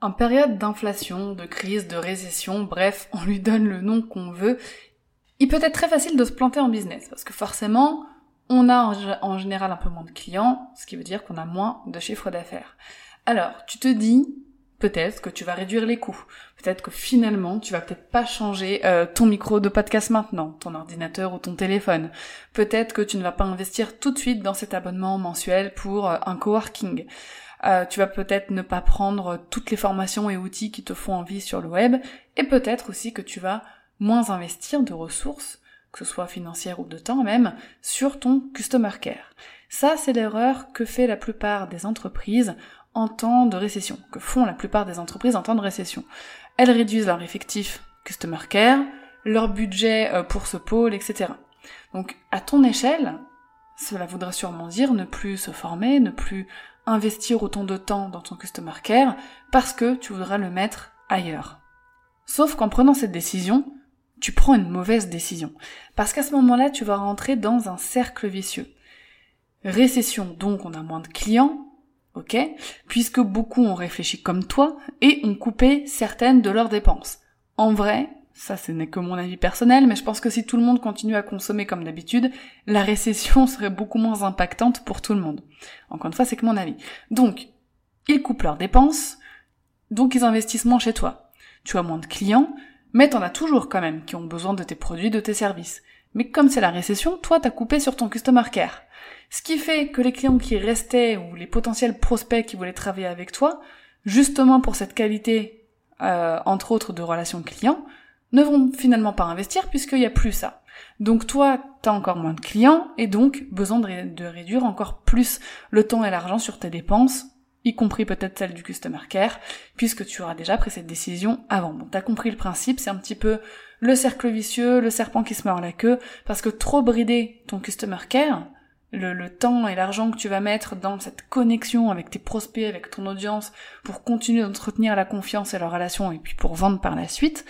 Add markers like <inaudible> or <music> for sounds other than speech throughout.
En période d'inflation, de crise, de récession, bref, <laughs> on lui donne le nom qu'on veut, il peut être très facile de se planter en business, parce que forcément, on a en général un peu moins de clients, ce qui veut dire qu'on a moins de chiffre d'affaires. Alors, tu te dis, peut-être que tu vas réduire les coûts. Peut-être que finalement, tu vas peut-être pas changer euh, ton micro de podcast maintenant, ton ordinateur ou ton téléphone. Peut-être que tu ne vas pas investir tout de suite dans cet abonnement mensuel pour euh, un coworking. Euh, tu vas peut-être ne pas prendre toutes les formations et outils qui te font envie sur le web, et peut-être aussi que tu vas moins investir de ressources, que ce soit financières ou de temps même, sur ton customer care. Ça, c'est l'erreur que fait la plupart des entreprises en temps de récession, que font la plupart des entreprises en temps de récession. Elles réduisent leur effectif customer care, leur budget euh, pour ce pôle, etc. Donc, à ton échelle, cela voudrait sûrement dire ne plus se former, ne plus investir autant de temps dans ton customer care parce que tu voudras le mettre ailleurs. Sauf qu'en prenant cette décision, tu prends une mauvaise décision. Parce qu'à ce moment-là, tu vas rentrer dans un cercle vicieux. Récession, donc on a moins de clients, ok? Puisque beaucoup ont réfléchi comme toi et ont coupé certaines de leurs dépenses. En vrai, ça ce n'est que mon avis personnel, mais je pense que si tout le monde continue à consommer comme d'habitude, la récession <laughs> serait beaucoup moins impactante pour tout le monde. Encore une fois, c'est que mon avis. Donc, ils coupent leurs dépenses, donc ils investissent moins chez toi. Tu as moins de clients, mais t'en as toujours quand même qui ont besoin de tes produits, de tes services. Mais comme c'est la récession, toi t'as coupé sur ton customer care. Ce qui fait que les clients qui restaient ou les potentiels prospects qui voulaient travailler avec toi, justement pour cette qualité, euh, entre autres, de relation client, ne vont finalement pas investir puisqu'il n'y a plus ça. Donc toi, t'as encore moins de clients et donc besoin de, réduire encore plus le temps et l'argent sur tes dépenses, y compris peut-être celle du customer care, puisque tu auras déjà pris cette décision avant. Bon, t'as compris le principe, c'est un petit peu le cercle vicieux, le serpent qui se mord la queue, parce que trop brider ton customer care, le, temps et l'argent que tu vas mettre dans cette connexion avec tes prospects, avec ton audience, pour continuer d'entretenir la confiance et la relation, et puis pour vendre par la suite,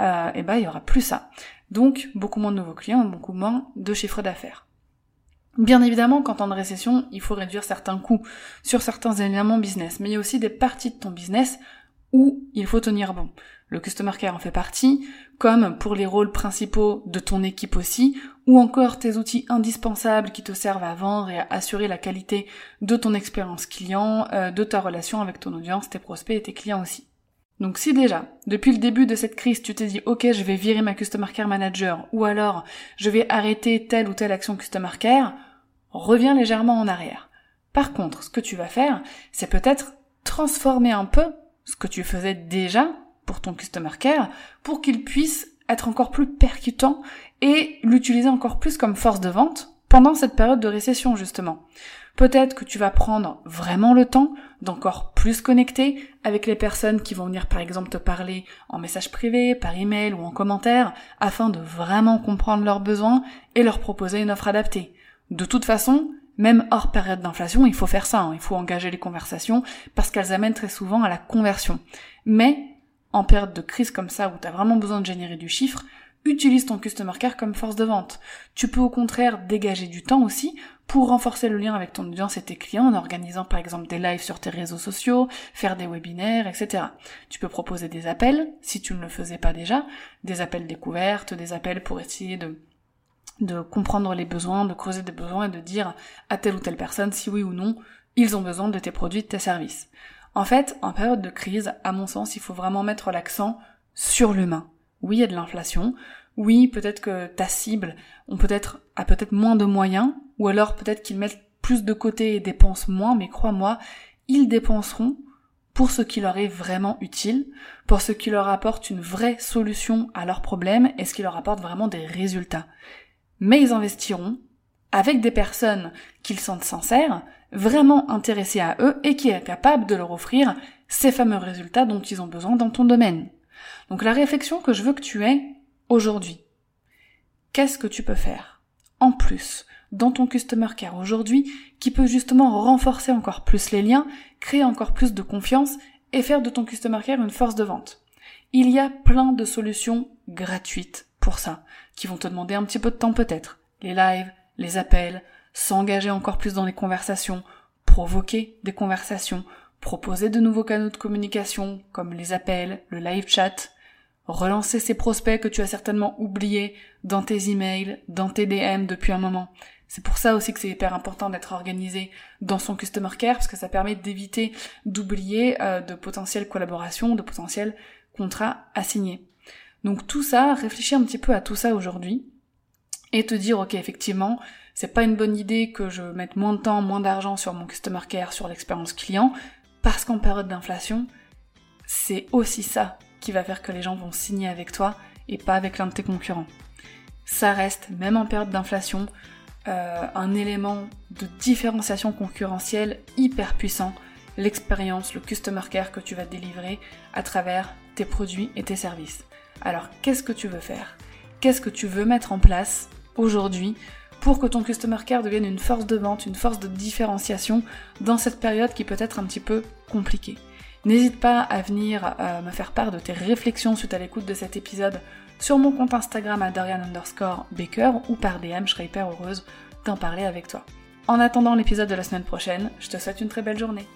euh, eh ben il y aura plus ça. Donc beaucoup moins de nouveaux clients, beaucoup moins de chiffre d'affaires. Bien évidemment, quand en récession, il faut réduire certains coûts sur certains éléments business, mais il y a aussi des parties de ton business où il faut tenir bon. Le Customer Care en fait partie, comme pour les rôles principaux de ton équipe aussi, ou encore tes outils indispensables qui te servent à vendre et à assurer la qualité de ton expérience client, euh, de ta relation avec ton audience, tes prospects et tes clients aussi. Donc si déjà, depuis le début de cette crise, tu t'es dit ok je vais virer ma Customer Care Manager ou alors je vais arrêter telle ou telle action Customer Care, reviens légèrement en arrière. Par contre, ce que tu vas faire, c'est peut-être transformer un peu ce que tu faisais déjà pour ton customer care pour qu'il puisse être encore plus percutant et l'utiliser encore plus comme force de vente pendant cette période de récession justement. Peut-être que tu vas prendre vraiment le temps d'encore plus connecter avec les personnes qui vont venir par exemple te parler en message privé, par email ou en commentaire afin de vraiment comprendre leurs besoins et leur proposer une offre adaptée. De toute façon, même hors période d'inflation, il faut faire ça, hein. il faut engager les conversations parce qu'elles amènent très souvent à la conversion. Mais en période de crise comme ça où tu as vraiment besoin de générer du chiffre, utilise ton customer care comme force de vente. Tu peux au contraire dégager du temps aussi pour renforcer le lien avec ton audience et tes clients en organisant par exemple des lives sur tes réseaux sociaux, faire des webinaires, etc. Tu peux proposer des appels, si tu ne le faisais pas déjà, des appels découvertes, des appels pour essayer de de comprendre les besoins, de creuser des besoins et de dire à telle ou telle personne si oui ou non ils ont besoin de tes produits, de tes services. En fait, en période de crise, à mon sens, il faut vraiment mettre l'accent sur l'humain. Oui, il y a de l'inflation. Oui, peut-être que ta cible a peut-être moins de moyens, ou alors peut-être qu'ils mettent plus de côté et dépensent moins, mais crois-moi, ils dépenseront pour ce qui leur est vraiment utile, pour ce qui leur apporte une vraie solution à leurs problèmes et ce qui leur apporte vraiment des résultats. Mais ils investiront avec des personnes qu'ils sentent sincères, vraiment intéressées à eux et qui est capable de leur offrir ces fameux résultats dont ils ont besoin dans ton domaine. Donc la réflexion que je veux que tu aies aujourd'hui, qu'est-ce que tu peux faire en plus dans ton customer care aujourd'hui qui peut justement renforcer encore plus les liens, créer encore plus de confiance et faire de ton customer care une force de vente? Il y a plein de solutions gratuites pour ça, qui vont te demander un petit peu de temps peut-être. Les lives, les appels, s'engager encore plus dans les conversations, provoquer des conversations, proposer de nouveaux canaux de communication comme les appels, le live chat, relancer ces prospects que tu as certainement oubliés dans tes emails, dans tes DM depuis un moment. C'est pour ça aussi que c'est hyper important d'être organisé dans son customer care parce que ça permet d'éviter d'oublier euh, de potentielles collaborations, de potentiels contrats à signer. Donc tout ça, réfléchis un petit peu à tout ça aujourd'hui et te dire ok effectivement c'est pas une bonne idée que je mette moins de temps, moins d'argent sur mon customer care, sur l'expérience client, parce qu'en période d'inflation, c'est aussi ça qui va faire que les gens vont signer avec toi et pas avec l'un de tes concurrents. Ça reste, même en période d'inflation, euh, un élément de différenciation concurrentielle hyper puissant, l'expérience, le customer care que tu vas délivrer à travers tes produits et tes services. Alors, qu'est-ce que tu veux faire? Qu'est-ce que tu veux mettre en place aujourd'hui pour que ton customer care devienne une force de vente, une force de différenciation dans cette période qui peut être un petit peu compliquée N'hésite pas à venir euh, me faire part de tes réflexions suite à l'écoute de cet épisode sur mon compte Instagram à Dorian underscore Baker ou par DM, je serai hyper heureuse d'en parler avec toi. En attendant l'épisode de la semaine prochaine, je te souhaite une très belle journée.